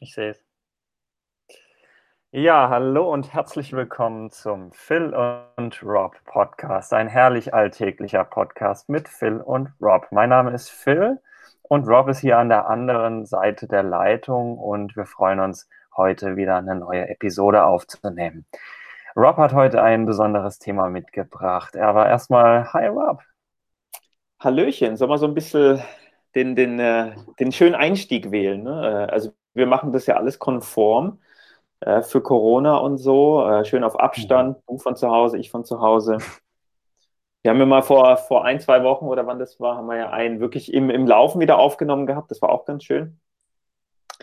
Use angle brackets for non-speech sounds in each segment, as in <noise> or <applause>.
Ich sehe es. Ja, hallo und herzlich willkommen zum Phil und Rob Podcast. Ein herrlich alltäglicher Podcast mit Phil und Rob. Mein Name ist Phil und Rob ist hier an der anderen Seite der Leitung und wir freuen uns, heute wieder eine neue Episode aufzunehmen. Rob hat heute ein besonderes Thema mitgebracht. Er war erstmal, hi Rob. Hallöchen, soll man so ein bisschen den, den, äh, den schönen Einstieg wählen. Ne? Äh, also wir machen das ja alles konform äh, für Corona und so, äh, schön auf Abstand, mhm. du von zu Hause, ich von zu Hause. <laughs> Wir haben ja mal vor, vor ein, zwei Wochen oder wann das war, haben wir ja einen wirklich im, im Laufen wieder aufgenommen gehabt. Das war auch ganz schön.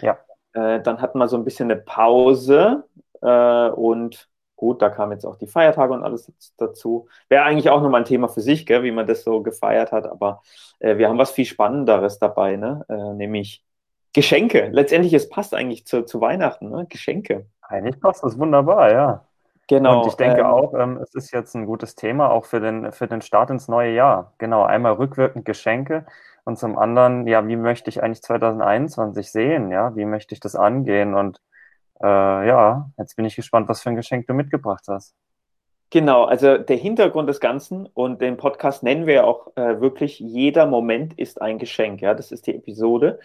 Ja. Äh, dann hatten wir so ein bisschen eine Pause äh, und gut, da kamen jetzt auch die Feiertage und alles dazu. Wäre eigentlich auch nochmal ein Thema für sich, gell, wie man das so gefeiert hat, aber äh, wir haben was viel Spannenderes dabei, ne? Äh, nämlich Geschenke. Letztendlich, es passt eigentlich zu, zu Weihnachten, ne? Geschenke. Eigentlich passt das wunderbar, ja. Genau. Und ich denke ähm, auch, ähm, es ist jetzt ein gutes Thema, auch für den, für den Start ins neue Jahr. Genau, einmal rückwirkend Geschenke und zum anderen, ja, wie möchte ich eigentlich 2021 sehen? Ja, wie möchte ich das angehen? Und äh, ja, jetzt bin ich gespannt, was für ein Geschenk du mitgebracht hast. Genau, also der Hintergrund des Ganzen und den Podcast nennen wir ja auch äh, wirklich, jeder Moment ist ein Geschenk. Ja, das ist die Episode.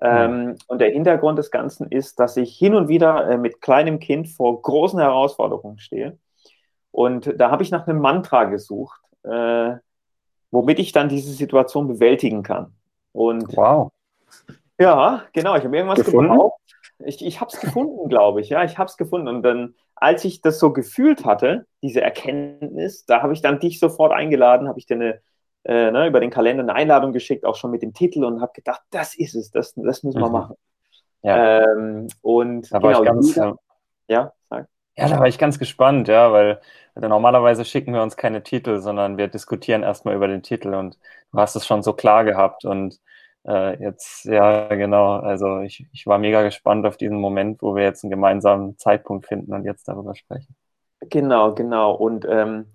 Ähm. Und der Hintergrund des Ganzen ist, dass ich hin und wieder äh, mit kleinem Kind vor großen Herausforderungen stehe. Und da habe ich nach einem Mantra gesucht, äh, womit ich dann diese Situation bewältigen kann. Und wow. Ja, genau, ich habe irgendwas gefunden. gebraucht. Ich, ich habe es gefunden, glaube ich. Ja, ich habe es gefunden. Und dann, als ich das so gefühlt hatte, diese Erkenntnis, da habe ich dann dich sofort eingeladen, habe ich dir eine, äh, ne, über den Kalender eine Einladung geschickt, auch schon mit dem Titel und habe gedacht, das ist es, das, das müssen wir mhm. machen. Ja. Ähm, und da genau, war ich ganz, ja, sag. Ja, da war ich ganz gespannt, ja, weil normalerweise schicken wir uns keine Titel, sondern wir diskutieren erstmal über den Titel und du hast es schon so klar gehabt und äh, jetzt, ja, genau. Also ich, ich war mega gespannt auf diesen Moment, wo wir jetzt einen gemeinsamen Zeitpunkt finden und jetzt darüber sprechen. Genau, genau. Und ähm,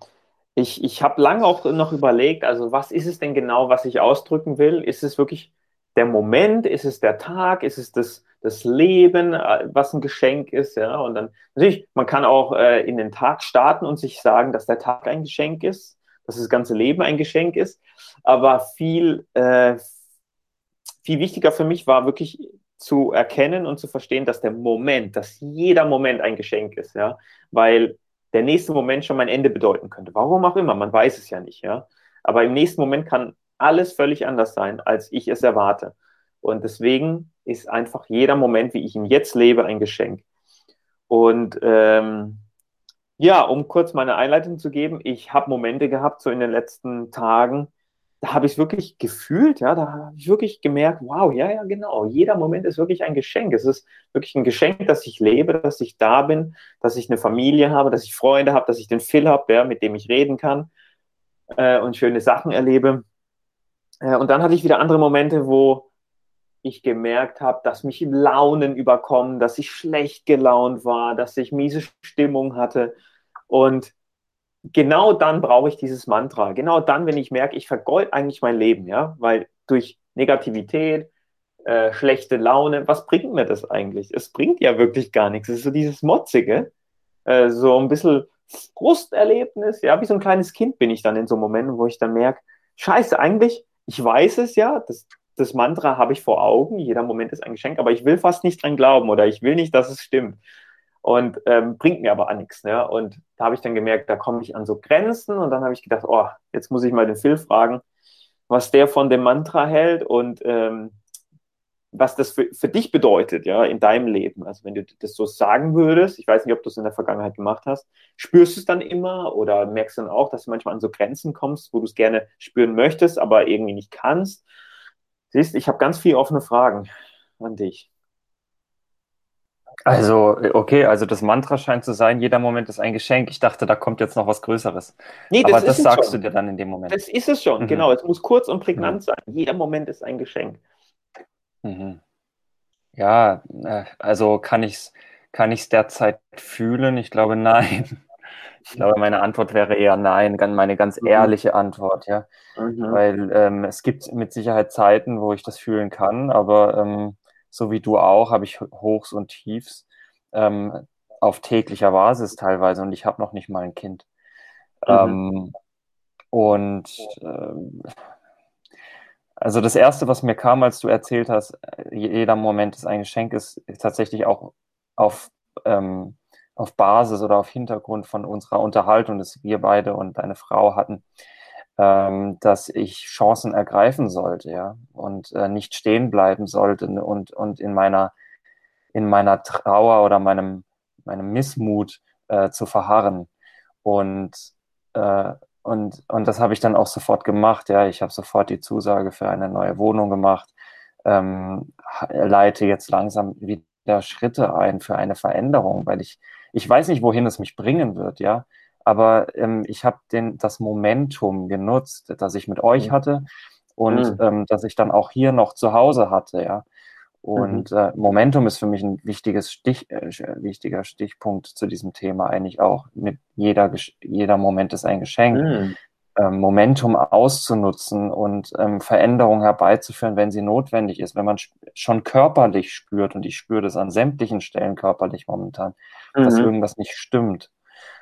ich, ich habe lange auch noch überlegt, also was ist es denn genau, was ich ausdrücken will? Ist es wirklich der Moment? Ist es der Tag? Ist es das, das Leben, äh, was ein Geschenk ist? Ja, und dann natürlich, man kann auch äh, in den Tag starten und sich sagen, dass der Tag ein Geschenk ist, dass das ganze Leben ein Geschenk ist. Aber viel, äh, viel wichtiger für mich war wirklich zu erkennen und zu verstehen, dass der Moment, dass jeder Moment ein Geschenk ist, ja, weil der nächste Moment schon mein Ende bedeuten könnte. Warum auch immer, man weiß es ja nicht, ja. Aber im nächsten Moment kann alles völlig anders sein, als ich es erwarte. Und deswegen ist einfach jeder Moment, wie ich ihn jetzt lebe, ein Geschenk. Und ähm, ja, um kurz meine Einleitung zu geben, ich habe Momente gehabt, so in den letzten Tagen, da habe ich wirklich gefühlt, ja, da habe ich wirklich gemerkt, wow, ja, ja, genau, jeder Moment ist wirklich ein Geschenk. Es ist wirklich ein Geschenk, dass ich lebe, dass ich da bin, dass ich eine Familie habe, dass ich Freunde habe, dass ich den Phil habe, ja, mit dem ich reden kann äh, und schöne Sachen erlebe. Äh, und dann hatte ich wieder andere Momente, wo ich gemerkt habe, dass mich Launen überkommen, dass ich schlecht gelaunt war, dass ich miese Stimmung hatte. Und genau dann brauche ich dieses Mantra. Genau dann, wenn ich merke, ich vergeud eigentlich mein Leben, ja, weil durch Negativität, äh, schlechte Laune, was bringt mir das eigentlich? Es bringt ja wirklich gar nichts. Es ist so dieses Motzige, äh, so ein bisschen Frusterlebnis, ja, wie so ein kleines Kind bin ich dann in so Momenten, wo ich dann merke, scheiße, eigentlich, ich weiß es ja, das, das Mantra habe ich vor Augen, jeder Moment ist ein Geschenk, aber ich will fast nicht dran glauben oder ich will nicht, dass es stimmt und ähm, bringt mir aber nichts. Ne? Und da habe ich dann gemerkt, da komme ich an so Grenzen und dann habe ich gedacht, oh, jetzt muss ich mal den Phil fragen, was der von dem Mantra hält und ähm, was das für, für dich bedeutet, ja, in deinem Leben. Also wenn du das so sagen würdest, ich weiß nicht, ob du es in der Vergangenheit gemacht hast, spürst du es dann immer oder merkst du dann auch, dass du manchmal an so Grenzen kommst, wo du es gerne spüren möchtest, aber irgendwie nicht kannst? Siehst, ich habe ganz viele offene Fragen an dich. Also, okay, also das Mantra scheint zu sein, jeder Moment ist ein Geschenk. Ich dachte, da kommt jetzt noch was Größeres. Nee, das Aber das sagst schon. du dir dann in dem Moment. Das ist es schon, mhm. genau. Es muss kurz und prägnant mhm. sein. Jeder Moment ist ein Geschenk. Mhm. Ja, äh, also kann ich es kann ich's derzeit fühlen? Ich glaube, nein. Ich glaube, meine Antwort wäre eher nein, meine ganz mhm. ehrliche Antwort, ja. Mhm. Weil ähm, es gibt mit Sicherheit Zeiten, wo ich das fühlen kann, aber ähm, so wie du auch, habe ich Hochs und Tiefs ähm, auf täglicher Basis teilweise und ich habe noch nicht mal ein Kind. Mhm. Ähm, und äh, also das Erste, was mir kam, als du erzählt hast, äh, jeder Moment ist ein Geschenk, ist, ist tatsächlich auch auf, ähm, auf Basis oder auf Hintergrund von unserer Unterhaltung, dass wir beide und deine Frau hatten, ähm, dass ich Chancen ergreifen sollte, ja, und äh, nicht stehen bleiben sollte und, und in meiner, in meiner Trauer oder meinem, meinem Missmut äh, zu verharren. Und, äh, und, und das habe ich dann auch sofort gemacht, ja. Ich habe sofort die Zusage für eine neue Wohnung gemacht, ähm, leite jetzt langsam wieder Schritte ein für eine Veränderung, weil ich, ich weiß nicht, wohin es mich bringen wird, ja aber ähm, ich habe das Momentum genutzt, das ich mit euch mhm. hatte und mhm. ähm, dass ich dann auch hier noch zu Hause hatte, ja. Und mhm. äh, Momentum ist für mich ein wichtiges Stich, äh, wichtiger Stichpunkt zu diesem Thema eigentlich auch. Mit jeder, jeder Moment ist ein Geschenk. Mhm. Ähm, Momentum auszunutzen und ähm, Veränderung herbeizuführen, wenn sie notwendig ist, wenn man schon körperlich spürt, und ich spüre das an sämtlichen Stellen körperlich momentan, dass mhm. irgendwas nicht stimmt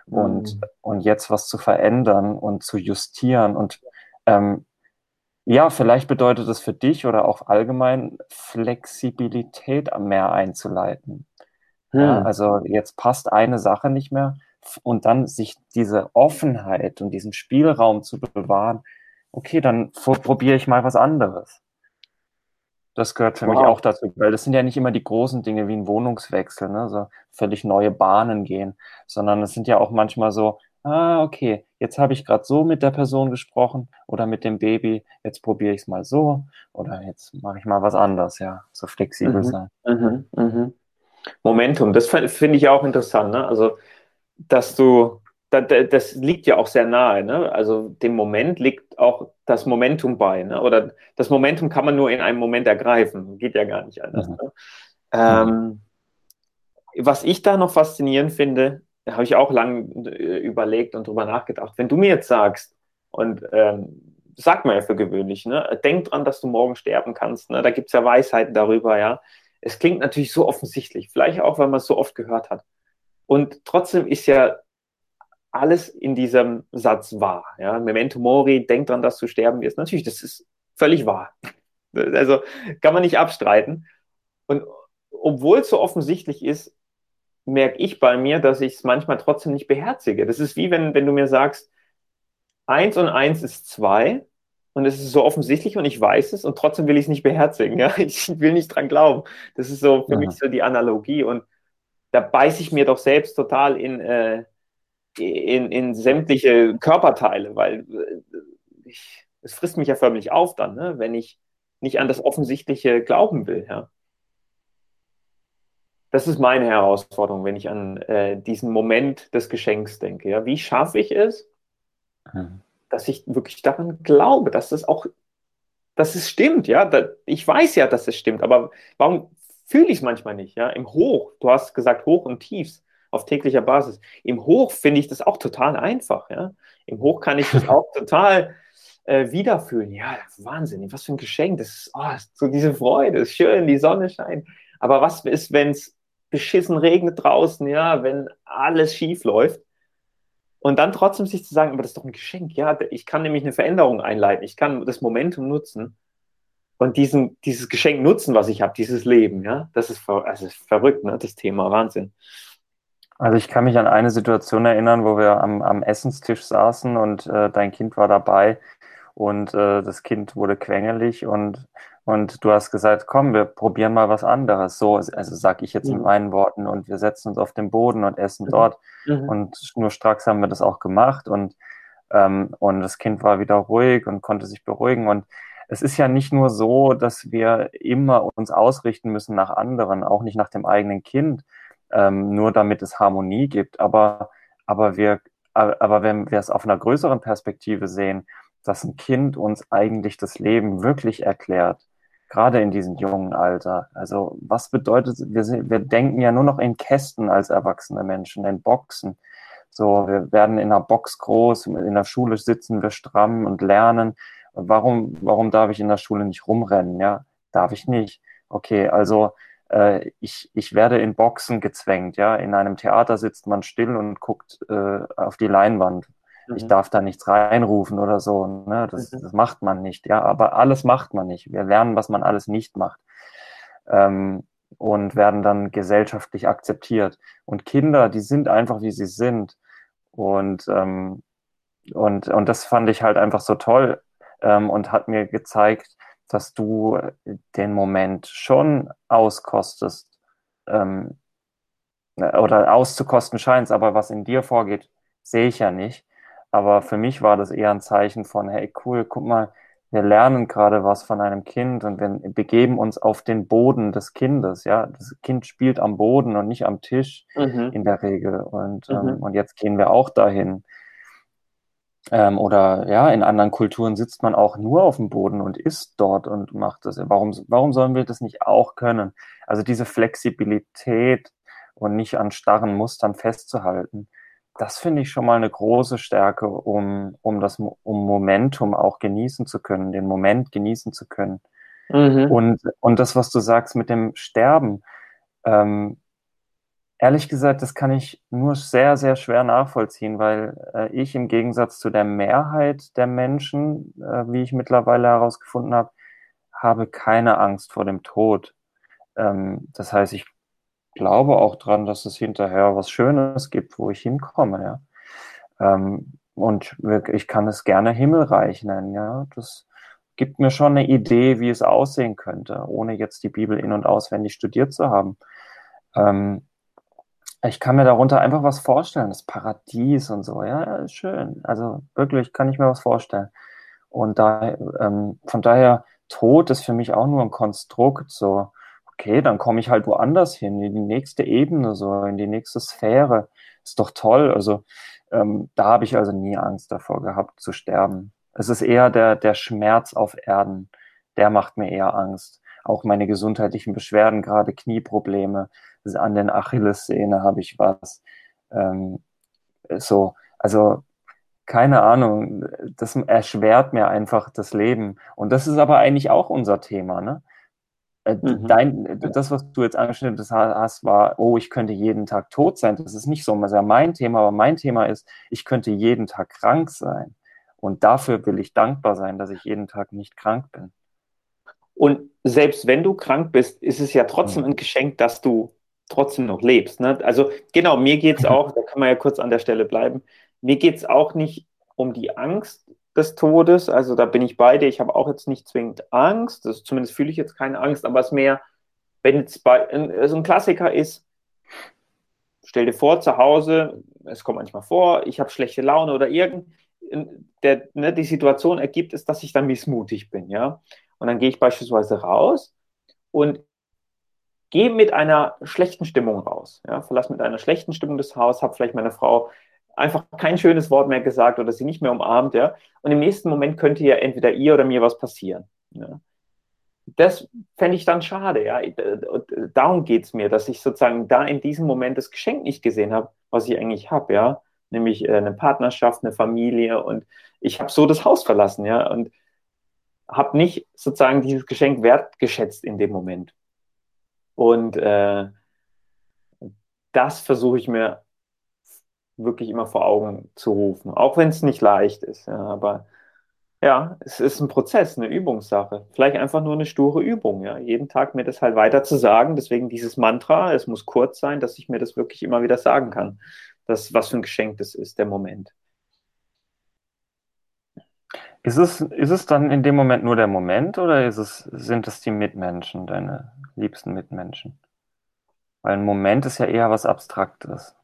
und, mhm. und jetzt was zu verändern und zu justieren. Und ähm, ja, vielleicht bedeutet es für dich oder auch allgemein Flexibilität mehr einzuleiten. Mhm. Ja, also jetzt passt eine Sache nicht mehr und dann sich diese Offenheit und diesen Spielraum zu bewahren. Okay, dann probiere ich mal was anderes. Das gehört für wow. mich auch dazu, weil das sind ja nicht immer die großen Dinge wie ein Wohnungswechsel, ne? so völlig neue Bahnen gehen, sondern es sind ja auch manchmal so, ah, okay, jetzt habe ich gerade so mit der Person gesprochen oder mit dem Baby, jetzt probiere ich es mal so oder jetzt mache ich mal was anderes, ja, so flexibel mhm. sein. Mhm. Mhm. Momentum, das finde ich auch interessant, ne? also dass du das liegt ja auch sehr nahe. Ne? Also dem Moment liegt auch das Momentum bei. Ne? Oder das Momentum kann man nur in einem Moment ergreifen. Geht ja gar nicht anders. Mhm. Ne? Ähm, was ich da noch faszinierend finde, habe ich auch lange äh, überlegt und drüber nachgedacht. Wenn du mir jetzt sagst, und ähm, sagt man ja für gewöhnlich, ne? denk dran, dass du morgen sterben kannst. Ne? Da gibt es ja Weisheiten darüber, ja. Es klingt natürlich so offensichtlich, vielleicht auch, weil man es so oft gehört hat. Und trotzdem ist ja alles in diesem Satz wahr. Ja? Memento Mori, denk dran, dass du sterben wirst. Natürlich, das ist völlig wahr. <laughs> Also kann man nicht abstreiten. Und obwohl es so offensichtlich ist, merke ich bei mir, dass ich es manchmal trotzdem nicht beherzige. Das ist wie wenn, wenn du mir sagst, eins und eins ist zwei und es ist so offensichtlich und ich weiß es und trotzdem will ich es nicht beherzigen. Ja? <laughs> Ich will nicht dran glauben. Das ist so für ja. mich so die Analogie und da beiße ich mir doch selbst total in, äh, in, in sämtliche Körperteile, weil äh, ich, es frisst mich ja förmlich auf dann, ne? wenn ich nicht an das Offensichtliche glauben will. Ja? Das ist meine Herausforderung, wenn ich an äh, diesen Moment des Geschenks denke. Ja? Wie schaffe ich es, mhm. dass ich wirklich daran glaube, dass es auch, dass es stimmt, ja. Ich weiß ja, dass es stimmt, aber warum fühle ich es manchmal nicht? Ja? Im Hoch, du hast gesagt Hoch und Tiefs auf täglicher Basis. Im Hoch finde ich das auch total einfach. Ja? Im Hoch kann ich das auch total äh, wiederfühlen. Ja, Wahnsinn, was für ein Geschenk. Das ist oh, so diese Freude, ist schön, die Sonne scheint. Aber was ist, wenn es beschissen regnet draußen, ja, wenn alles schief läuft? Und dann trotzdem sich zu sagen, aber das ist doch ein Geschenk. Ja, ich kann nämlich eine Veränderung einleiten. Ich kann das Momentum nutzen und diesen, dieses Geschenk nutzen, was ich habe, dieses Leben. Ja, das ist, also ist verrückt, ne? das Thema. Wahnsinn. Also ich kann mich an eine Situation erinnern, wo wir am, am Essenstisch saßen und äh, dein Kind war dabei und äh, das Kind wurde quengelig und, und du hast gesagt, komm, wir probieren mal was anderes. So, also sag ich jetzt mhm. mit meinen Worten und wir setzen uns auf den Boden und essen mhm. dort. Mhm. Und nur stracks haben wir das auch gemacht und, ähm, und das Kind war wieder ruhig und konnte sich beruhigen und es ist ja nicht nur so, dass wir immer uns ausrichten müssen nach anderen, auch nicht nach dem eigenen Kind, ähm, nur damit es Harmonie gibt. Aber, aber, wir, aber wenn wir es auf einer größeren Perspektive sehen, dass ein Kind uns eigentlich das Leben wirklich erklärt, gerade in diesem jungen Alter. Also was bedeutet, wir, wir denken ja nur noch in Kästen als erwachsene Menschen, in Boxen. So, wir werden in einer Box groß, in der Schule sitzen wir stramm und lernen. Warum, warum darf ich in der Schule nicht rumrennen? Ja, darf ich nicht. okay, also äh, ich, ich werde in Boxen gezwängt, ja. In einem Theater sitzt man still und guckt äh, auf die Leinwand. Mhm. Ich darf da nichts reinrufen oder so. Ne? Das, mhm. das macht man nicht, ja. Aber alles macht man nicht. Wir lernen, was man alles nicht macht. Ähm, und werden dann gesellschaftlich akzeptiert. Und Kinder, die sind einfach, wie sie sind. Und, ähm, und, und das fand ich halt einfach so toll ähm, und hat mir gezeigt, dass du den Moment schon auskostest ähm, oder auszukosten scheinst, aber was in dir vorgeht, sehe ich ja nicht. Aber für mich war das eher ein Zeichen von, hey, cool, guck mal, wir lernen gerade was von einem Kind und wir begeben uns auf den Boden des Kindes. Ja, das Kind spielt am Boden und nicht am Tisch mhm. in der Regel. Und, mhm. ähm, und jetzt gehen wir auch dahin. Ähm, oder ja, in anderen Kulturen sitzt man auch nur auf dem Boden und isst dort und macht das. Warum, warum sollen wir das nicht auch können? Also diese Flexibilität und nicht an starren Mustern festzuhalten, das finde ich schon mal eine große Stärke, um, um das um Momentum auch genießen zu können, den Moment genießen zu können. Mhm. Und, und das, was du sagst mit dem Sterben, ähm, Ehrlich gesagt, das kann ich nur sehr, sehr schwer nachvollziehen, weil äh, ich im Gegensatz zu der Mehrheit der Menschen, äh, wie ich mittlerweile herausgefunden habe, habe keine Angst vor dem Tod. Ähm, das heißt, ich glaube auch dran, dass es hinterher was Schönes gibt, wo ich hinkomme, ja. Ähm, und ich kann es gerne Himmelreich nennen, ja. Das gibt mir schon eine Idee, wie es aussehen könnte, ohne jetzt die Bibel in- und auswendig studiert zu haben. Ähm, ich kann mir darunter einfach was vorstellen, das Paradies und so, ja, schön. Also wirklich kann ich mir was vorstellen. Und da, ähm, von daher, Tod ist für mich auch nur ein Konstrukt, so, okay, dann komme ich halt woanders hin, in die nächste Ebene, so, in die nächste Sphäre. Ist doch toll. Also, ähm, da habe ich also nie Angst davor gehabt, zu sterben. Es ist eher der, der Schmerz auf Erden, der macht mir eher Angst. Auch meine gesundheitlichen Beschwerden, gerade Knieprobleme, an den Achillessehne habe ich was. Ähm, so, also keine Ahnung, das erschwert mir einfach das Leben. Und das ist aber eigentlich auch unser Thema, ne? Äh, mhm. Dein, das, was du jetzt angeschnitten hast, war, oh, ich könnte jeden Tag tot sein. Das ist nicht so sehr mein Thema, aber mein Thema ist, ich könnte jeden Tag krank sein. Und dafür will ich dankbar sein, dass ich jeden Tag nicht krank bin. Und selbst wenn du krank bist, ist es ja trotzdem mhm. ein Geschenk, dass du trotzdem noch lebst. Ne? Also genau, mir geht es auch, da kann man ja kurz an der Stelle bleiben, mir geht es auch nicht um die Angst des Todes, also da bin ich bei dir, ich habe auch jetzt nicht zwingend Angst, das, zumindest fühle ich jetzt keine Angst, aber es ist mehr, wenn jetzt bei, also ein Klassiker ist, stell dir vor, zu Hause, es kommt manchmal vor, ich habe schlechte Laune oder irgend, der, ne, die Situation ergibt es, dass ich dann missmutig bin, ja. Und dann gehe ich beispielsweise raus und gehe mit einer schlechten Stimmung raus. Ja, verlasse mit einer schlechten Stimmung das Haus, habe vielleicht meine Frau einfach kein schönes Wort mehr gesagt oder sie nicht mehr umarmt, ja. Und im nächsten Moment könnte ja entweder ihr oder mir was passieren. Ja. Das fände ich dann schade, ja. Darum geht es mir, dass ich sozusagen da in diesem Moment das Geschenk nicht gesehen habe, was ich eigentlich habe, ja. Nämlich äh, eine Partnerschaft, eine Familie und ich habe so das Haus verlassen, ja. Und habe nicht sozusagen dieses Geschenk wertgeschätzt in dem Moment. Und äh, das versuche ich mir wirklich immer vor Augen zu rufen, auch wenn es nicht leicht ist. Ja, aber ja, es ist ein Prozess, eine Übungssache. Vielleicht einfach nur eine sture Übung, ja. Jeden Tag mir das halt weiter zu sagen. Deswegen dieses Mantra, es muss kurz sein, dass ich mir das wirklich immer wieder sagen kann. Das, was für ein Geschenk das ist, der Moment. Ist es, ist es dann in dem Moment nur der Moment oder ist es, sind es die Mitmenschen, deine liebsten Mitmenschen? Weil ein Moment ist ja eher was Abstraktes.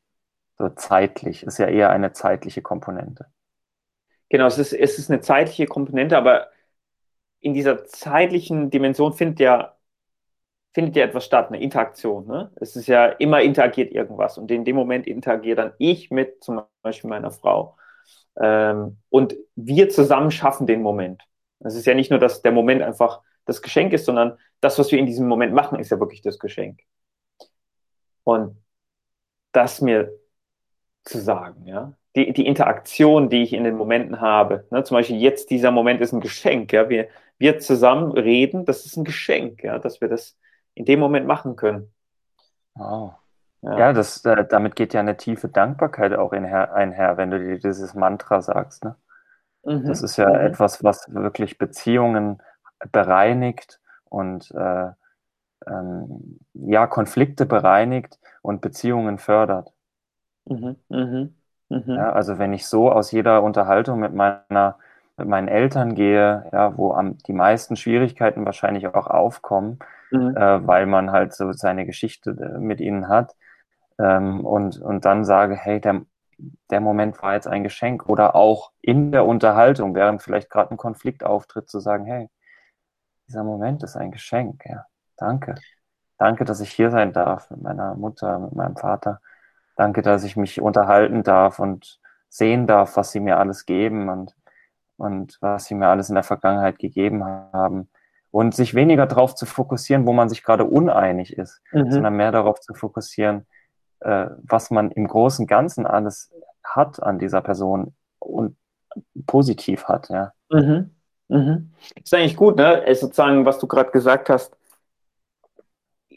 So zeitlich, ist ja eher eine zeitliche Komponente. Genau, es ist, es ist eine zeitliche Komponente, aber in dieser zeitlichen Dimension findet ja, findet ja etwas statt, eine Interaktion. Ne? Es ist ja immer interagiert irgendwas und in dem Moment interagiert dann ich mit zum Beispiel meiner Frau. Ähm, und wir zusammen schaffen den Moment. Es ist ja nicht nur, dass der Moment einfach das Geschenk ist, sondern das, was wir in diesem Moment machen, ist ja wirklich das Geschenk. Und das mir zu sagen, ja. Die, die Interaktion, die ich in den Momenten habe, ne, zum Beispiel jetzt dieser Moment ist ein Geschenk, ja. Wir, wir zusammen reden, das ist ein Geschenk, ja, dass wir das in dem Moment machen können. Wow. Ja, ja das, äh, damit geht ja eine tiefe Dankbarkeit auch einher, einher wenn du dir dieses Mantra sagst. Ne? Mhm. Das ist ja mhm. etwas, was wirklich Beziehungen bereinigt und äh, ähm, ja, Konflikte bereinigt und Beziehungen fördert. Mhm. Mhm. Mhm. Ja, also wenn ich so aus jeder Unterhaltung mit meiner mit meinen Eltern gehe, ja, wo am, die meisten Schwierigkeiten wahrscheinlich auch aufkommen, mhm. äh, weil man halt so seine Geschichte äh, mit ihnen hat, ähm, und, und dann sage, hey, der, der Moment war jetzt ein Geschenk. Oder auch in der Unterhaltung, während vielleicht gerade ein Konflikt auftritt, zu sagen, hey, dieser Moment ist ein Geschenk, ja. Danke. Danke, dass ich hier sein darf mit meiner Mutter, mit meinem Vater. Danke, dass ich mich unterhalten darf und sehen darf, was sie mir alles geben und, und was sie mir alles in der Vergangenheit gegeben haben. Und sich weniger darauf zu fokussieren, wo man sich gerade uneinig ist, mhm. sondern mehr darauf zu fokussieren, äh, was man im großen Ganzen alles hat an dieser Person und positiv hat, ja. Mhm. Mhm. Ist eigentlich gut, ne? Es sozusagen, was du gerade gesagt hast,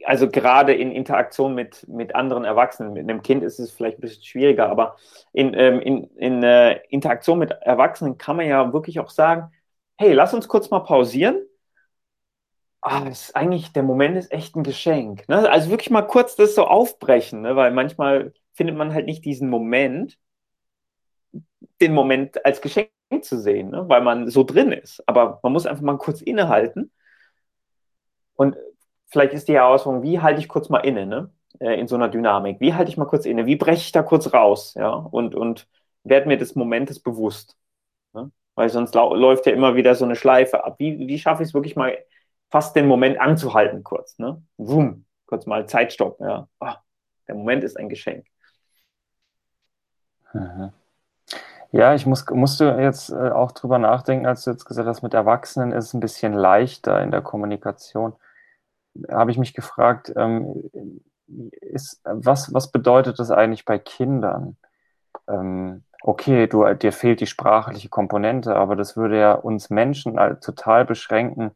also gerade in Interaktion mit, mit anderen Erwachsenen, mit einem Kind ist es vielleicht ein bisschen schwieriger, aber in, ähm, in, in äh, Interaktion mit Erwachsenen kann man ja wirklich auch sagen, hey, lass uns kurz mal pausieren ah, ist eigentlich, der Moment ist echt ein Geschenk. Ne? Also wirklich mal kurz das so aufbrechen, ne? weil manchmal findet man halt nicht diesen Moment, den Moment als Geschenk zu sehen, ne? weil man so drin ist. Aber man muss einfach mal kurz innehalten. Und vielleicht ist die Herausforderung, wie halte ich kurz mal inne, ne? Äh, in so einer Dynamik? Wie halte ich mal kurz inne? Wie breche ich da kurz raus? Ja? Und, und werde mir des Momentes bewusst. Ne? Weil sonst läuft ja immer wieder so eine Schleife ab. Wie, wie schaffe ich es wirklich mal fast den Moment anzuhalten kurz. Ne? Zoom, kurz mal Zeitstopp. Ja. Oh, der Moment ist ein Geschenk. Mhm. Ja, ich muss, musste jetzt äh, auch drüber nachdenken, als du jetzt gesagt hast, mit Erwachsenen ist es ein bisschen leichter in der Kommunikation. Habe ich mich gefragt, ähm, ist, was, was bedeutet das eigentlich bei Kindern? Ähm, okay, du, dir fehlt die sprachliche Komponente, aber das würde ja uns Menschen total beschränken,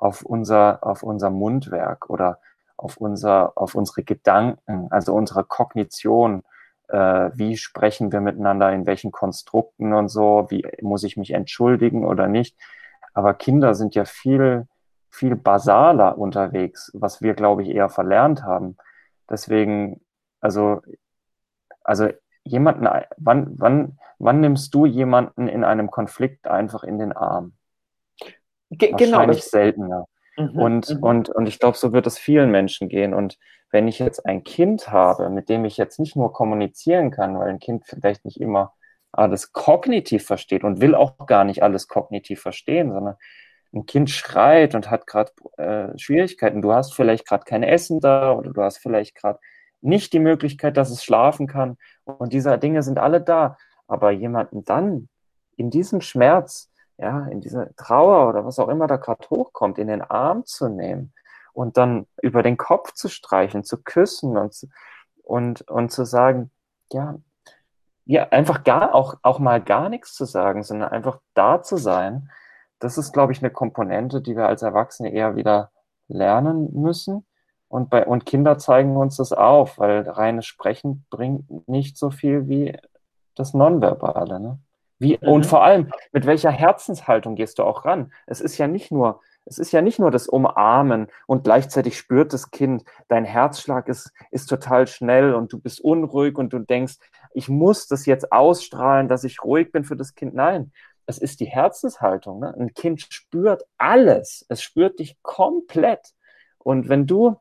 auf unser, auf unser Mundwerk oder auf, unser, auf unsere Gedanken, also unsere Kognition. Äh, wie sprechen wir miteinander, in welchen Konstrukten und so, wie muss ich mich entschuldigen oder nicht. Aber Kinder sind ja viel, viel basaler unterwegs, was wir, glaube ich, eher verlernt haben. Deswegen, also, also jemanden, wann, wann, wann nimmst du jemanden in einem Konflikt einfach in den Arm? Ge genau, Wahrscheinlich genau, seltener. Mhm, und, mhm. und, und ich glaube, so wird es vielen Menschen gehen. Und wenn ich jetzt ein Kind habe, mit dem ich jetzt nicht nur kommunizieren kann, weil ein Kind vielleicht nicht immer alles kognitiv versteht und will auch gar nicht alles kognitiv verstehen, sondern ein Kind schreit und hat gerade äh, Schwierigkeiten. Du hast vielleicht gerade kein Essen da oder du hast vielleicht gerade nicht die Möglichkeit, dass es schlafen kann. Und diese Dinge sind alle da. Aber jemanden dann in diesem Schmerz ja, in diese Trauer oder was auch immer da gerade hochkommt, in den Arm zu nehmen und dann über den Kopf zu streichen, zu küssen und, zu, und, und zu sagen, ja, ja, einfach gar, auch, auch mal gar nichts zu sagen, sondern einfach da zu sein, das ist, glaube ich, eine Komponente, die wir als Erwachsene eher wieder lernen müssen. Und, bei, und Kinder zeigen uns das auf, weil reines Sprechen bringt nicht so viel wie das Nonverbale. Ne? Wie, mhm. Und vor allem, mit welcher Herzenshaltung gehst du auch ran? Es ist ja nicht nur, es ist ja nicht nur das Umarmen und gleichzeitig spürt das Kind, dein Herzschlag ist, ist total schnell und du bist unruhig und du denkst, ich muss das jetzt ausstrahlen, dass ich ruhig bin für das Kind. Nein, es ist die Herzenshaltung. Ne? Ein Kind spürt alles. Es spürt dich komplett. Und wenn du,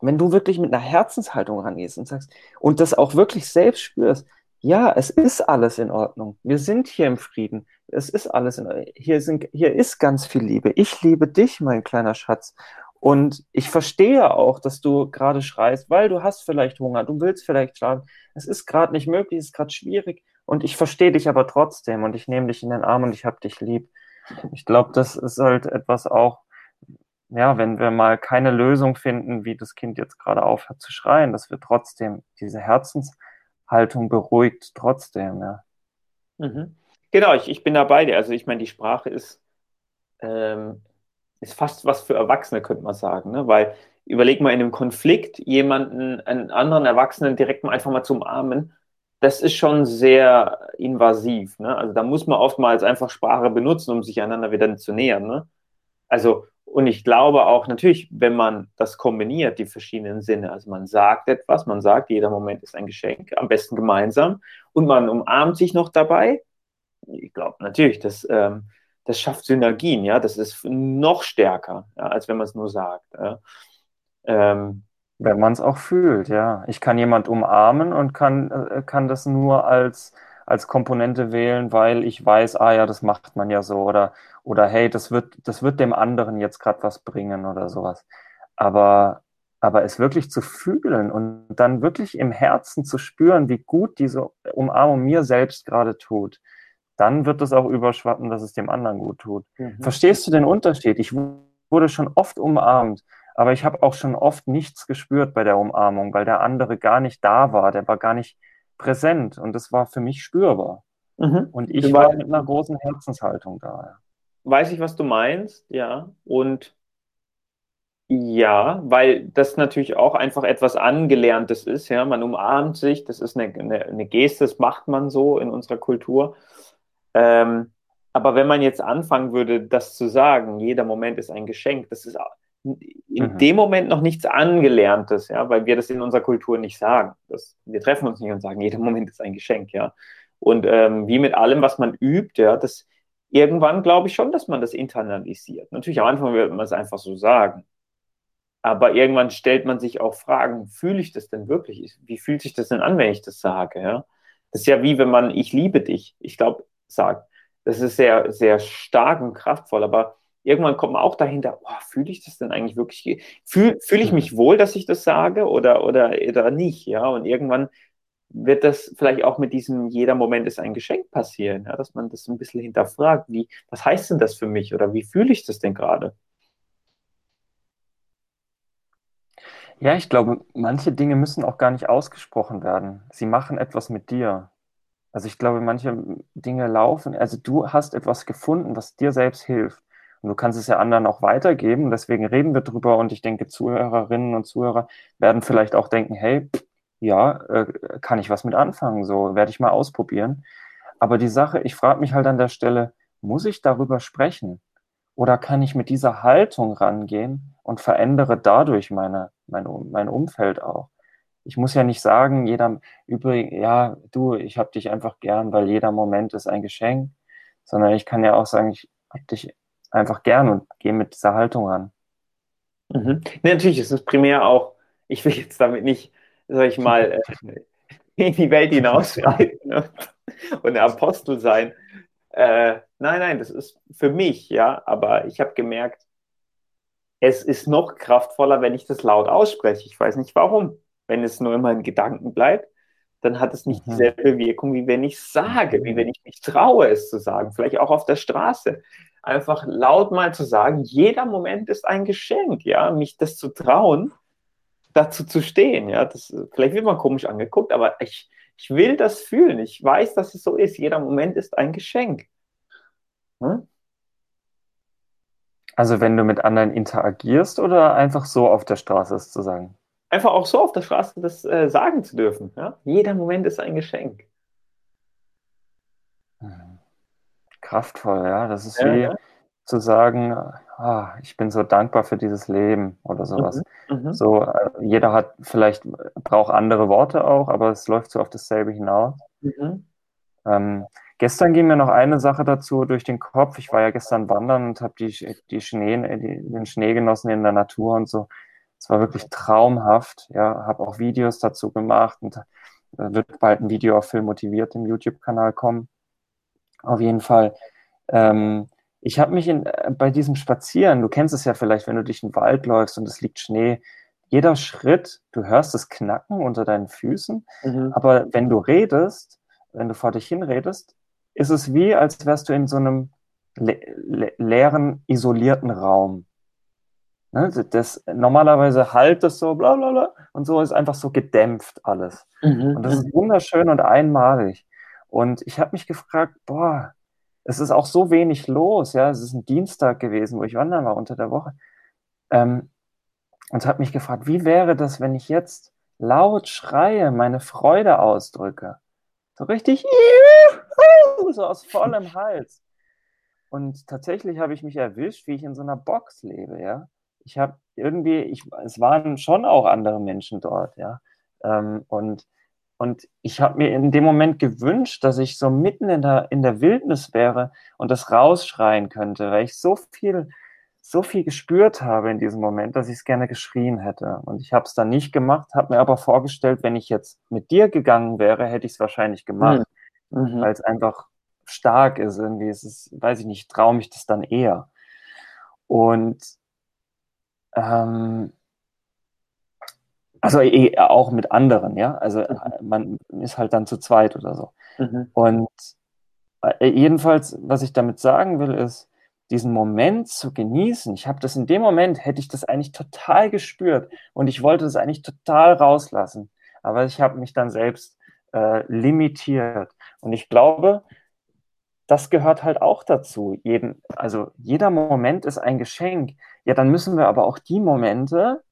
wenn du wirklich mit einer Herzenshaltung rangehst und sagst, und das auch wirklich selbst spürst, ja, es ist alles in Ordnung. Wir sind hier im Frieden. Es ist alles in Ordnung. Hier, sind, hier ist ganz viel Liebe. Ich liebe dich, mein kleiner Schatz. Und ich verstehe auch, dass du gerade schreist, weil du hast vielleicht Hunger, du willst vielleicht schlafen. Es ist gerade nicht möglich, es ist gerade schwierig. Und ich verstehe dich aber trotzdem und ich nehme dich in den Arm und ich habe dich lieb. Ich glaube, das ist halt etwas auch, ja, wenn wir mal keine Lösung finden, wie das Kind jetzt gerade aufhört zu schreien, dass wir trotzdem diese Herzens Haltung beruhigt trotzdem, ja. Mhm. Genau, ich, ich bin da bei dir. Also ich meine, die Sprache ist, ähm, ist fast was für Erwachsene, könnte man sagen, ne? weil überleg mal in einem Konflikt, jemanden, einen anderen Erwachsenen direkt mal einfach mal zu umarmen, das ist schon sehr invasiv. Ne? Also da muss man oftmals einfach Sprache benutzen, um sich einander wieder zu nähern. Ne? Also, und ich glaube auch natürlich, wenn man das kombiniert, die verschiedenen Sinne, also man sagt etwas, man sagt, jeder Moment ist ein Geschenk, am besten gemeinsam, und man umarmt sich noch dabei, ich glaube natürlich, das, ähm, das schafft Synergien, ja, das ist noch stärker, ja, als wenn man es nur sagt. Ja. Ähm, wenn man es auch fühlt, ja. Ich kann jemand umarmen und kann, äh, kann das nur als, als Komponente wählen, weil ich weiß, ah ja, das macht man ja so oder, oder hey, das wird, das wird dem anderen jetzt gerade was bringen oder sowas. Aber, aber es wirklich zu fühlen und dann wirklich im Herzen zu spüren, wie gut diese Umarmung mir selbst gerade tut, dann wird es auch überschwappen, dass es dem anderen gut tut. Mhm. Verstehst du den Unterschied? Ich wurde schon oft umarmt aber ich habe auch schon oft nichts gespürt bei der Umarmung, weil der andere gar nicht da war, der war gar nicht präsent und das war für mich spürbar. Mhm. Und ich war mit einer großen Herzenshaltung da. Weiß ich, was du meinst, ja. Und ja, weil das natürlich auch einfach etwas Angelerntes ist, ja. Man umarmt sich, das ist eine, eine, eine Geste, das macht man so in unserer Kultur. Ähm, aber wenn man jetzt anfangen würde, das zu sagen, jeder Moment ist ein Geschenk, das ist in mhm. dem Moment noch nichts Angelerntes, ja, weil wir das in unserer Kultur nicht sagen. Das, wir treffen uns nicht und sagen, jeder <laughs> Moment ist ein Geschenk, ja. Und ähm, wie mit allem, was man übt, ja, das irgendwann glaube ich schon, dass man das internalisiert. Natürlich am Anfang wird man es einfach so sagen. Aber irgendwann stellt man sich auch Fragen, fühle ich das denn wirklich? Wie fühlt sich das denn an, wenn ich das sage? Ja? Das ist ja wie wenn man ich liebe dich, ich glaube, sagt. Das ist sehr, sehr stark und kraftvoll, aber irgendwann kommt man auch dahinter, oh, fühle ich das denn eigentlich wirklich? Fühle fühl ich mich wohl, dass ich das sage oder, oder, oder nicht? Ja, und irgendwann wird das vielleicht auch mit diesem jeder Moment ist ein Geschenk passieren, ja, dass man das ein bisschen hinterfragt, wie, was heißt denn das für mich oder wie fühle ich das denn gerade? Ja, ich glaube, manche Dinge müssen auch gar nicht ausgesprochen werden. Sie machen etwas mit dir. Also ich glaube, manche Dinge laufen, also du hast etwas gefunden, was dir selbst hilft. Und du kannst es ja anderen auch weitergeben. Deswegen reden wir drüber. Und ich denke, Zuhörerinnen und Zuhörer werden vielleicht auch denken, hey, ja, äh, kann ich was mit anfangen? So werde ich mal ausprobieren. Aber die Sache, ich frage mich halt an der Stelle, muss ich darüber sprechen? Oder kann ich mit dieser Haltung rangehen und verändere dadurch meine, mein, mein Umfeld auch? Ich muss ja nicht sagen, jeder, übrigens, ja, du, ich habe dich einfach gern, weil jeder Moment ist ein Geschenk, sondern ich kann ja auch sagen, ich habe dich einfach gern und gehe mit dieser Haltung ran. Mhm. Nee, natürlich ist es primär auch, ich will jetzt damit nicht, sag ich mal, äh, in die Welt hinausschreiten und ein Apostel sein. Äh, nein, nein, das ist für mich, ja, aber ich habe gemerkt, es ist noch kraftvoller, wenn ich das laut ausspreche. Ich weiß nicht warum. Wenn es nur in meinen Gedanken bleibt, dann hat es nicht mhm. dieselbe Wirkung, wie wenn ich es sage, wie wenn ich mich traue, es zu sagen. Vielleicht auch auf der Straße einfach laut mal zu sagen, jeder Moment ist ein Geschenk, ja, mich das zu trauen, dazu zu stehen, ja, das, vielleicht wird man komisch angeguckt, aber ich, ich will das fühlen, ich weiß, dass es so ist, jeder Moment ist ein Geschenk. Hm? Also wenn du mit anderen interagierst oder einfach so auf der Straße ist zu sagen? Einfach auch so auf der Straße das äh, sagen zu dürfen, ja, jeder Moment ist ein Geschenk. Kraftvoll, ja. Das ist ja, wie ja. zu sagen, ah, ich bin so dankbar für dieses Leben oder sowas. Mhm, mhm. so, äh, jeder hat vielleicht braucht andere Worte auch, aber es läuft so auf dasselbe hinaus. Mhm. Ähm, gestern ging mir noch eine Sache dazu durch den Kopf. Ich war ja gestern wandern und habe die, die Schnee, die, den Schnee genossen in der Natur und so. Es war wirklich traumhaft. Ja, habe auch Videos dazu gemacht und da wird bald ein Video auf Film motiviert im YouTube-Kanal kommen. Auf jeden Fall. Ähm, ich habe mich in, äh, bei diesem Spazieren, du kennst es ja vielleicht, wenn du durch den Wald läufst und es liegt Schnee, jeder Schritt, du hörst es knacken unter deinen Füßen, mhm. aber wenn du redest, wenn du vor dich hinredest, ist es wie, als wärst du in so einem le le leeren, isolierten Raum. Ne? Das, normalerweise halt es so, bla bla bla, und so ist einfach so gedämpft alles. Mhm. Und das ist wunderschön und einmalig. Und ich habe mich gefragt, boah, es ist auch so wenig los, ja, es ist ein Dienstag gewesen, wo ich wandern war unter der Woche. Ähm, und habe mich gefragt, wie wäre das, wenn ich jetzt laut schreie, meine Freude ausdrücke? So richtig, <laughs> so aus vollem Hals. Und tatsächlich habe ich mich erwischt, wie ich in so einer Box lebe, ja. Ich habe irgendwie, ich, es waren schon auch andere Menschen dort, ja. Ähm, und, und ich habe mir in dem Moment gewünscht, dass ich so mitten in der, in der Wildnis wäre und das rausschreien könnte, weil ich so viel, so viel gespürt habe in diesem Moment, dass ich es gerne geschrien hätte. Und ich habe es dann nicht gemacht, habe mir aber vorgestellt, wenn ich jetzt mit dir gegangen wäre, hätte ich es wahrscheinlich gemacht, mhm. weil es einfach stark ist irgendwie. Es ist, weiß ich nicht, traue mich das dann eher. Und ähm, also eh, auch mit anderen, ja. Also mhm. man ist halt dann zu zweit oder so. Mhm. Und äh, jedenfalls, was ich damit sagen will, ist, diesen Moment zu genießen. Ich habe das in dem Moment, hätte ich das eigentlich total gespürt und ich wollte das eigentlich total rauslassen. Aber ich habe mich dann selbst äh, limitiert. Und ich glaube, das gehört halt auch dazu. Jeden, also jeder Moment ist ein Geschenk. Ja, dann müssen wir aber auch die Momente,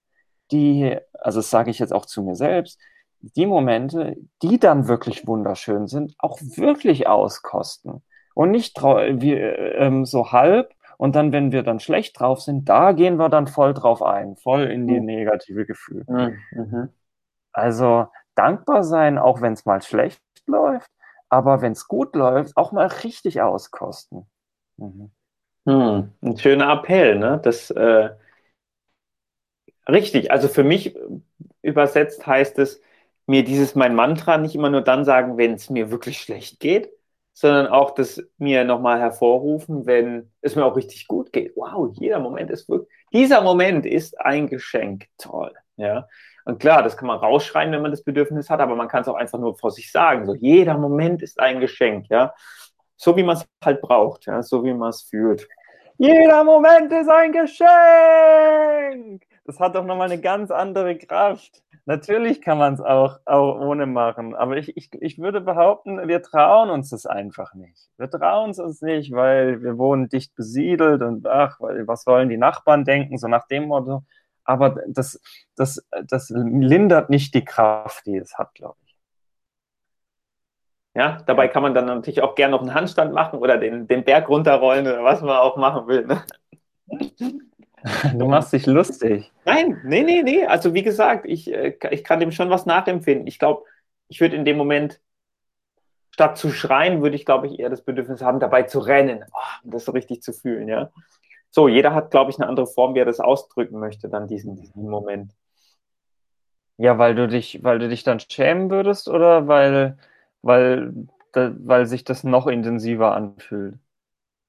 die, also das sage ich jetzt auch zu mir selbst, die Momente, die dann wirklich wunderschön sind, auch wirklich auskosten. Und nicht wie, ähm, so halb. Und dann, wenn wir dann schlecht drauf sind, da gehen wir dann voll drauf ein, voll in die mhm. negative Gefühle. Mhm. mhm. Also dankbar sein, auch wenn es mal schlecht läuft, aber wenn es gut läuft, auch mal richtig auskosten. Mhm. Hm, ein schöner Appell, ne? Das äh, richtig. Also für mich übersetzt heißt es, mir dieses mein Mantra nicht immer nur dann sagen, wenn es mir wirklich schlecht geht, sondern auch das mir nochmal hervorrufen, wenn es mir auch richtig gut geht. Wow, jeder Moment ist wirklich, dieser Moment ist ein Geschenk. Toll. Ja. Und klar, das kann man rausschreien, wenn man das Bedürfnis hat, aber man kann es auch einfach nur vor sich sagen. So, jeder Moment ist ein Geschenk, ja. So wie man es halt braucht, ja, so wie man es fühlt. Jeder Moment ist ein Geschenk! Das hat doch nochmal eine ganz andere Kraft. Natürlich kann man es auch, auch ohne machen, aber ich, ich, ich würde behaupten, wir trauen uns das einfach nicht. Wir trauen es uns nicht, weil wir wohnen dicht besiedelt und ach, was sollen die Nachbarn denken, so nach dem Motto aber das, das, das lindert nicht die Kraft, die es hat, glaube ich. Ja, dabei kann man dann natürlich auch gerne noch einen Handstand machen oder den, den Berg runterrollen oder was man auch machen will. Ne? <laughs> Du machst dich lustig. Nein, nee, nee, nee. Also wie gesagt, ich, äh, ich kann dem schon was nachempfinden. Ich glaube, ich würde in dem Moment, statt zu schreien, würde ich, glaube ich, eher das Bedürfnis haben, dabei zu rennen, oh, das so richtig zu fühlen, ja. So, jeder hat, glaube ich, eine andere Form, wie er das ausdrücken möchte, dann diesen, diesen Moment. Ja, weil du dich, weil du dich dann schämen würdest oder weil, weil, weil sich das noch intensiver anfühlt?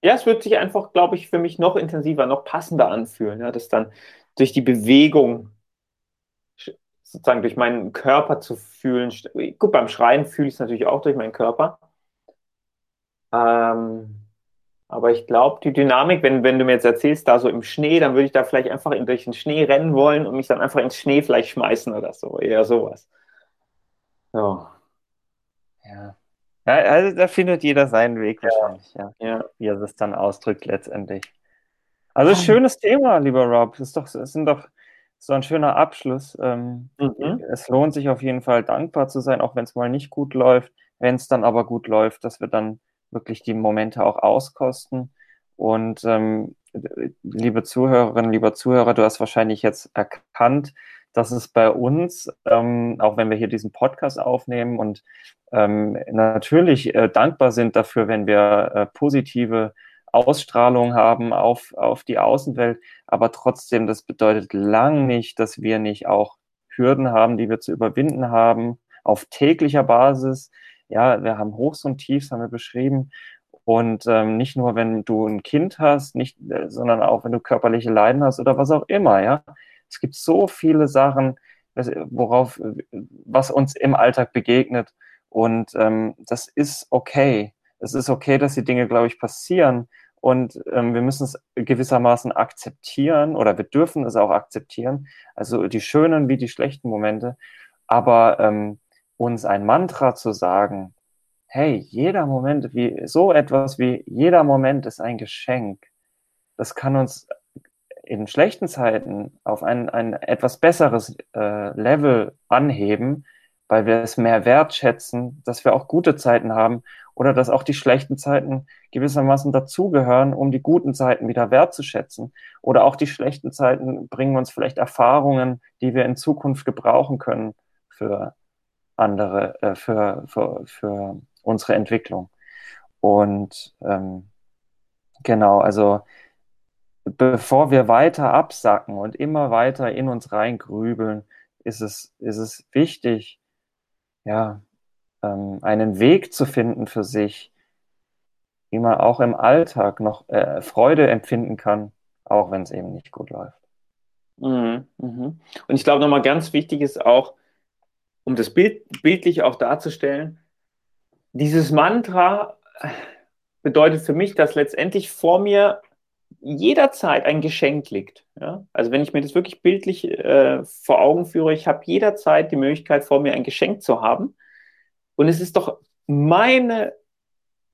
Ja, es wird sich einfach, glaube ich, für mich noch intensiver, noch passender anfühlen. Ja, das dann durch die Bewegung, sozusagen durch meinen Körper zu fühlen. Gut, beim Schreien fühle ich es natürlich auch durch meinen Körper. Ähm, aber ich glaube, die Dynamik, wenn, wenn du mir jetzt erzählst, da so im Schnee, dann würde ich da vielleicht einfach in, durch den Schnee rennen wollen und mich dann einfach ins Schnee vielleicht schmeißen oder so. Eher sowas. So. Ja. Ja also da findet jeder seinen Weg wahrscheinlich, ja. ja. Wie er das dann ausdrückt letztendlich. Also schönes Thema, lieber Rob. Ist doch, das sind doch so ein schöner Abschluss. Ähm, mhm. Es lohnt sich auf jeden Fall dankbar zu sein, auch wenn es mal nicht gut läuft. Wenn es dann aber gut läuft, dass wir dann wirklich die Momente auch auskosten. Und ähm, liebe Zuhörerinnen, lieber Zuhörer, du hast wahrscheinlich jetzt erkannt, dass es bei uns, ähm, auch wenn wir hier diesen Podcast aufnehmen und ähm, natürlich äh, dankbar sind dafür, wenn wir äh, positive Ausstrahlung haben auf, auf die Außenwelt, aber trotzdem, das bedeutet lang nicht, dass wir nicht auch Hürden haben, die wir zu überwinden haben, auf täglicher Basis, ja, wir haben Hochs und Tiefs, haben wir beschrieben. Und ähm, nicht nur, wenn du ein Kind hast, nicht, äh, sondern auch, wenn du körperliche Leiden hast oder was auch immer, ja. Es gibt so viele Sachen, worauf, was uns im Alltag begegnet. Und ähm, das ist okay. Es ist okay, dass die Dinge, glaube ich, passieren. Und ähm, wir müssen es gewissermaßen akzeptieren oder wir dürfen es auch akzeptieren. Also die schönen wie die schlechten Momente. Aber ähm, uns ein Mantra zu sagen, hey, jeder Moment, wie so etwas wie jeder Moment ist ein Geschenk, das kann uns in schlechten Zeiten auf ein, ein etwas besseres äh, Level anheben, weil wir es mehr wertschätzen, dass wir auch gute Zeiten haben oder dass auch die schlechten Zeiten gewissermaßen dazugehören, um die guten Zeiten wieder wertzuschätzen. Oder auch die schlechten Zeiten bringen uns vielleicht Erfahrungen, die wir in Zukunft gebrauchen können für andere, äh, für, für, für unsere Entwicklung. Und ähm, genau, also bevor wir weiter absacken und immer weiter in uns reingrübeln, ist es, ist es wichtig, ja, ähm, einen Weg zu finden für sich, wie man auch im Alltag noch äh, Freude empfinden kann, auch wenn es eben nicht gut läuft. Mhm, mhm. Und ich glaube, nochmal ganz wichtig ist auch, um das Bild, bildlich auch darzustellen, dieses Mantra bedeutet für mich, dass letztendlich vor mir jederzeit ein Geschenk liegt. Ja? Also wenn ich mir das wirklich bildlich äh, vor Augen führe, ich habe jederzeit die Möglichkeit vor mir ein Geschenk zu haben. Und es ist doch meine,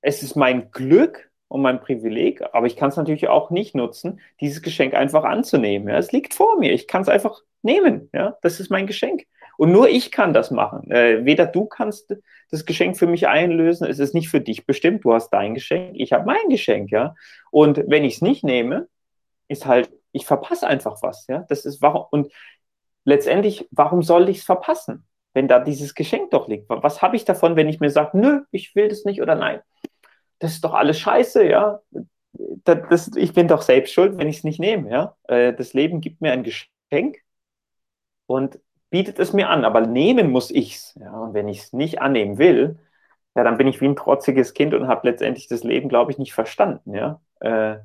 es ist mein Glück und mein Privileg, aber ich kann es natürlich auch nicht nutzen, dieses Geschenk einfach anzunehmen. Ja? Es liegt vor mir, ich kann es einfach nehmen. Ja? Das ist mein Geschenk. Und nur ich kann das machen. Äh, weder du kannst das Geschenk für mich einlösen, es ist nicht für dich bestimmt, du hast dein Geschenk, ich habe mein Geschenk, ja. Und wenn ich es nicht nehme, ist halt, ich verpasse einfach was, ja. Das ist warum, und letztendlich, warum soll ich es verpassen, wenn da dieses Geschenk doch liegt? Was habe ich davon, wenn ich mir sage, nö, ich will das nicht oder nein? Das ist doch alles scheiße, ja. Das, das, ich bin doch selbst schuld, wenn ich es nicht nehme, ja. Äh, das Leben gibt mir ein Geschenk und bietet es mir an, aber nehmen muss ich's. Ja, und wenn ich es nicht annehmen will, ja, dann bin ich wie ein trotziges Kind und habe letztendlich das Leben, glaube ich, nicht verstanden, ja. Äh,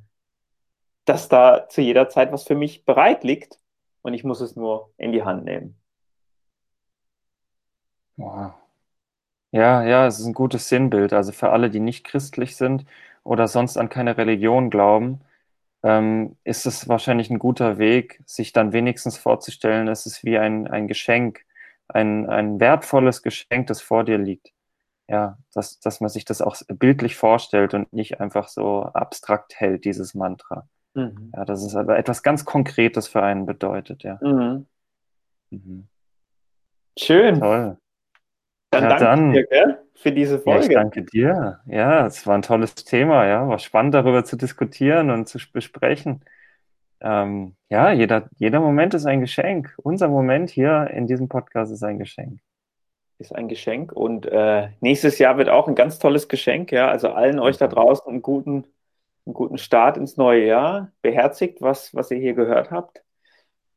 dass da zu jeder Zeit was für mich bereit liegt und ich muss es nur in die Hand nehmen. Wow. Ja, ja, es ist ein gutes Sinnbild. Also für alle, die nicht christlich sind oder sonst an keine Religion glauben, ähm, ist es wahrscheinlich ein guter Weg, sich dann wenigstens vorzustellen, es ist wie ein, ein Geschenk, ein, ein wertvolles Geschenk, das vor dir liegt. Ja, dass, dass man sich das auch bildlich vorstellt und nicht einfach so abstrakt hält, dieses Mantra. Mhm. Ja, dass es aber etwas ganz Konkretes für einen bedeutet, ja. Mhm. Mhm. Schön. Toll. Dann ja, danke dann. dir gell, für diese Folge. Ja, ich danke dir. Ja, es war ein tolles Thema. Ja, war spannend darüber zu diskutieren und zu besprechen. Ähm, ja, jeder, jeder Moment ist ein Geschenk. Unser Moment hier in diesem Podcast ist ein Geschenk. Ist ein Geschenk und äh, nächstes Jahr wird auch ein ganz tolles Geschenk. Ja, also allen euch da draußen einen guten, einen guten Start ins neue Jahr. Beherzigt, was, was ihr hier gehört habt.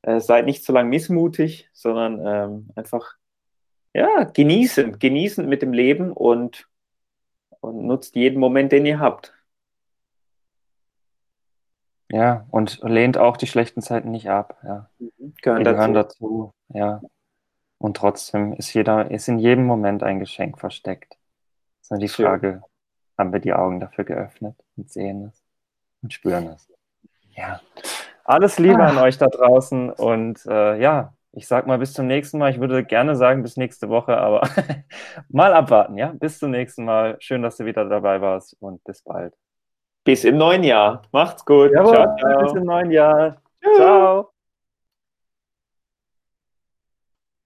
Äh, seid nicht zu lang missmutig, sondern ähm, einfach ja, genießen, genießen mit dem Leben und, und nutzt jeden Moment, den ihr habt. Ja, und lehnt auch die schlechten Zeiten nicht ab. Ja. Mhm. Gehören, dazu. gehören dazu. Ja. Und trotzdem ist jeder, ist in jedem Moment ein Geschenk versteckt. Das ist nur die Schön. Frage, haben wir die Augen dafür geöffnet und sehen es und spüren es. Ja. Alles Liebe ah. an euch da draußen und äh, ja, ich sag mal bis zum nächsten Mal. Ich würde gerne sagen bis nächste Woche, aber <laughs> mal abwarten, ja? Bis zum nächsten Mal. Schön, dass du wieder dabei warst und bis bald. Bis im neuen Jahr. Macht's gut. Jawohl, ciao, ciao. Bis im neuen Jahr. Ciao.